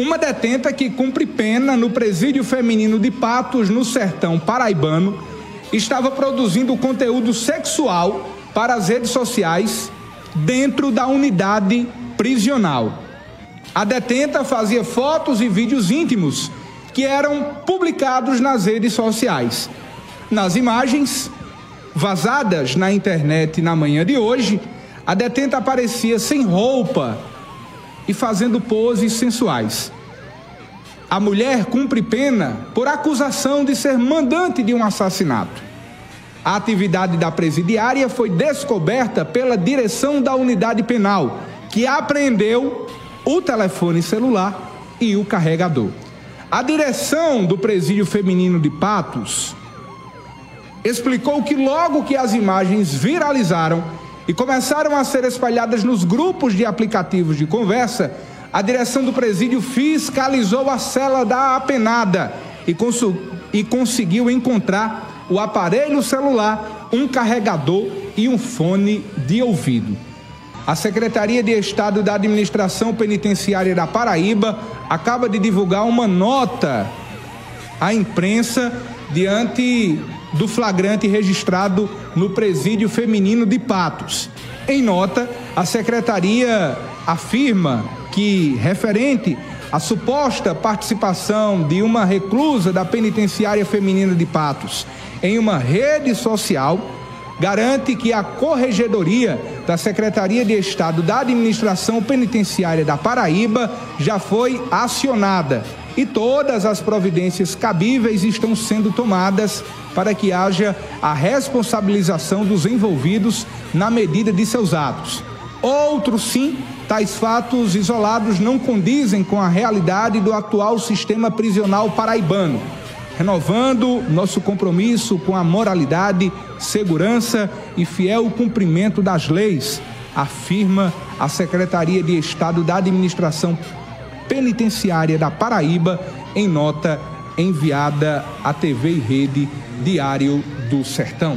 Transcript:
Uma detenta que cumpre pena no presídio feminino de Patos, no sertão paraibano, estava produzindo conteúdo sexual para as redes sociais dentro da unidade prisional. A detenta fazia fotos e vídeos íntimos que eram publicados nas redes sociais. Nas imagens vazadas na internet na manhã de hoje, a detenta aparecia sem roupa e fazendo poses sensuais. A mulher cumpre pena por acusação de ser mandante de um assassinato. A atividade da presidiária foi descoberta pela direção da unidade penal, que apreendeu o telefone celular e o carregador. A direção do presídio feminino de Patos explicou que logo que as imagens viralizaram e começaram a ser espalhadas nos grupos de aplicativos de conversa, a direção do presídio fiscalizou a cela da apenada e, e conseguiu encontrar o aparelho celular, um carregador e um fone de ouvido. A Secretaria de Estado da Administração Penitenciária da Paraíba acaba de divulgar uma nota à imprensa diante do flagrante registrado no presídio feminino de Patos. Em nota, a secretaria afirma que, referente à suposta participação de uma reclusa da penitenciária feminina de Patos em uma rede social, garante que a Corregedoria da Secretaria de Estado da Administração Penitenciária da Paraíba já foi acionada e todas as providências cabíveis estão sendo tomadas para que haja a responsabilização dos envolvidos na medida de seus atos. Outros, sim, tais fatos isolados não condizem com a realidade do atual sistema prisional paraibano renovando nosso compromisso com a moralidade, segurança e fiel cumprimento das leis, afirma a Secretaria de Estado da Administração Penitenciária da Paraíba em nota enviada à TV e Rede Diário do Sertão.